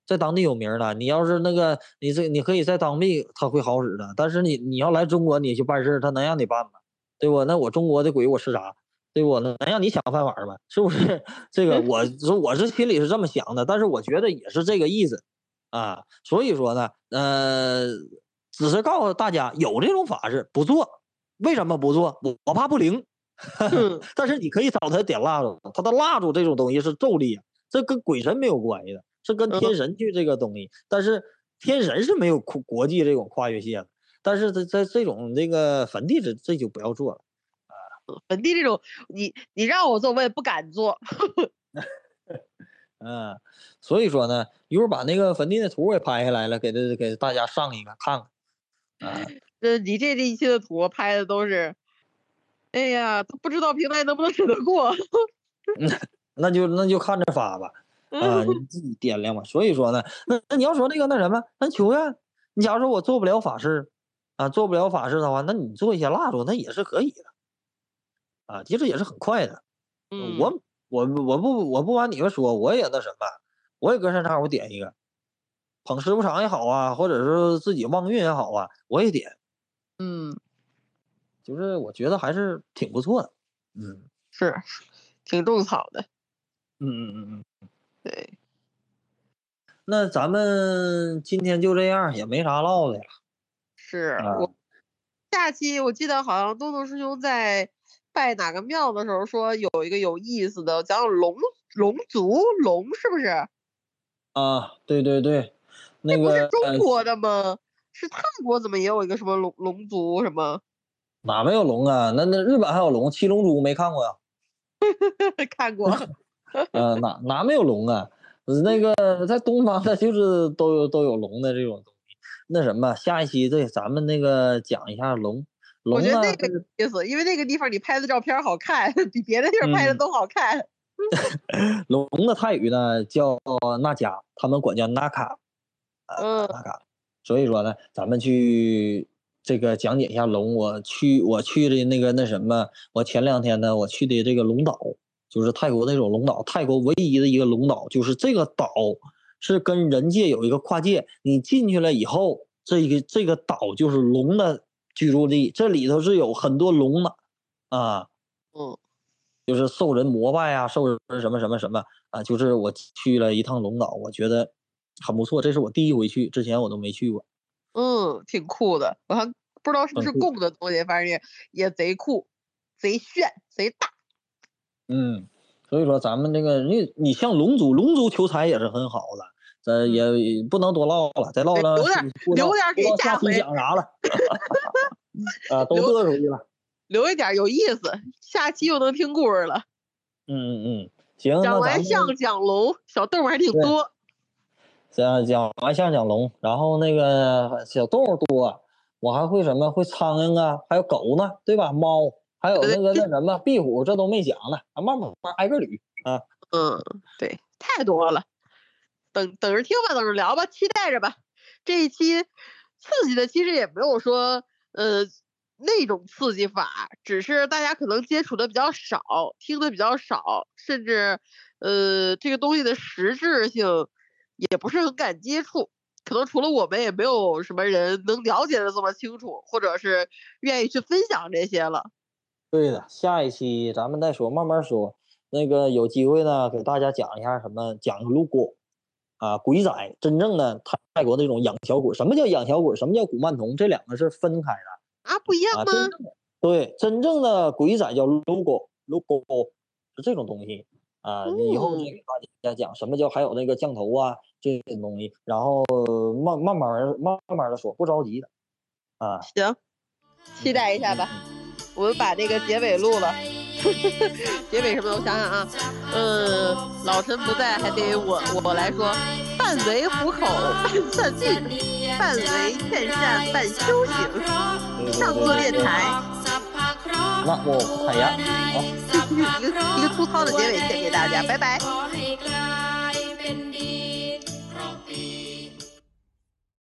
在当地有名了，你要是那个，你这你可以在当地他会好使的，但是你你要来中国你去办事他能让你办吗？对不？那我中国的鬼我是啥？对不？能能让你抢饭碗吗？是不是？这个我说我是心里是这么想的，但是我觉得也是这个意思，啊。所以说呢，呃，只是告诉大家有这种法事不做，为什么不做？我我怕不灵。但是你可以找他点蜡烛，他的蜡烛这种东西是咒力啊，这跟鬼神没有关系的，是跟天神去这个东西。但是天神是没有国国际这种跨越线的，但是在在这种这个坟地这这就不要做了。坟地这种，你你让我做，我也不敢做。嗯，所以说呢，一会儿把那个坟地的图给拍下来了，给他给大家上一个看看。啊，这你这这一期的图拍的都是，哎呀，都不知道平台能不能审得过。那就那就看着发吧，啊，你自己掂量吧。所以说呢，那那你要说那个那什么，那求愿，你假如说我做不了法事，啊，做不了法事的话，那你做一些蜡烛，那也是可以的。啊，其实也是很快的。嗯，我我我不我不瞒你们说，我也那什么，我也隔三差五点一个，捧师傅场也好啊，或者是自己旺运也好啊，我也点。嗯，就是我觉得还是挺不错的。嗯，是，挺种草的。嗯嗯嗯嗯，对。那咱们今天就这样，也没啥唠的了。是我下期我记得好像东东师兄在。拜哪个庙的时候说有一个有意思的，讲龙龙族龙是不是？啊，对对对，那个不是中国的吗？是泰国怎么也有一个什么龙龙族什么？哪没有龙啊？那那日本还有龙，七龙珠没看过呀？看过。呃，哪哪没有龙啊？那个在东方的就是都有都有龙的这种东西。那什么，下一期对咱们那个讲一下龙。我觉得那个意思，因为那个地方你拍的照片好看，比别的地方拍的都好看。龙的泰语呢叫那加，他们管叫纳卡，嗯，纳卡。所以说呢，咱们去这个讲解一下龙。我去我去的那个那什么，我前两天呢我去的这个龙岛，就是泰国那种龙岛，泰国唯一的一个龙岛，就是这个岛是跟人界有一个跨界，你进去了以后，这个这个岛就是龙的。居住地这里头是有很多龙的，啊，嗯，就是受人膜拜啊，受人什么什么什么啊，就是我去了一趟龙岛，我觉得很不错，这是我第一回去，之前我都没去过，嗯，挺酷的，我还不知道是不是供的东西，反正也也贼酷，贼炫，贼大，嗯，所以说咱们这个你你像龙族，龙族求财也是很好的。咱也不能多唠了，再唠了留点留点给下回讲 啥了，啊，都嘚出去了，留一点有意思，下期又能听故事了。嗯嗯嗯，行，讲完象讲龙，小动物还挺多。讲讲完象讲龙，然后那个小动物多，我还会什么？会苍蝇啊，还有狗呢，对吧？猫，还有那个那什么壁虎，这都没讲呢，慢慢挨个捋啊。嗯，对，太多了。等等着听吧，等着聊吧，期待着吧。这一期刺激的其实也没有说，呃，那种刺激法，只是大家可能接触的比较少，听的比较少，甚至，呃，这个东西的实质性也不是很敢接触。可能除了我们，也没有什么人能了解的这么清楚，或者是愿意去分享这些了。对的，下一期咱们再说，慢慢说。那个有机会呢，给大家讲一下什么，讲个路过。啊，鬼仔真正的泰泰国那种养小鬼，什么叫养小鬼？什么叫古曼童？这两个是分开的啊，不一样吗？对，真正的鬼仔叫 logo，logo 是这种东西啊。以后再给大家讲什么叫还有那个降头啊这些东西，然后慢慢慢慢慢慢的说，不着急的啊。行，期待一下吧。我们把这个结尾录了。结尾什么？我想想啊，嗯，老陈不在，还得我我来说，半为虎口，半算命，半为劝善，半修行，上座电台。那我太阳，好，一个 一个粗糙的结尾献给大家，拜拜。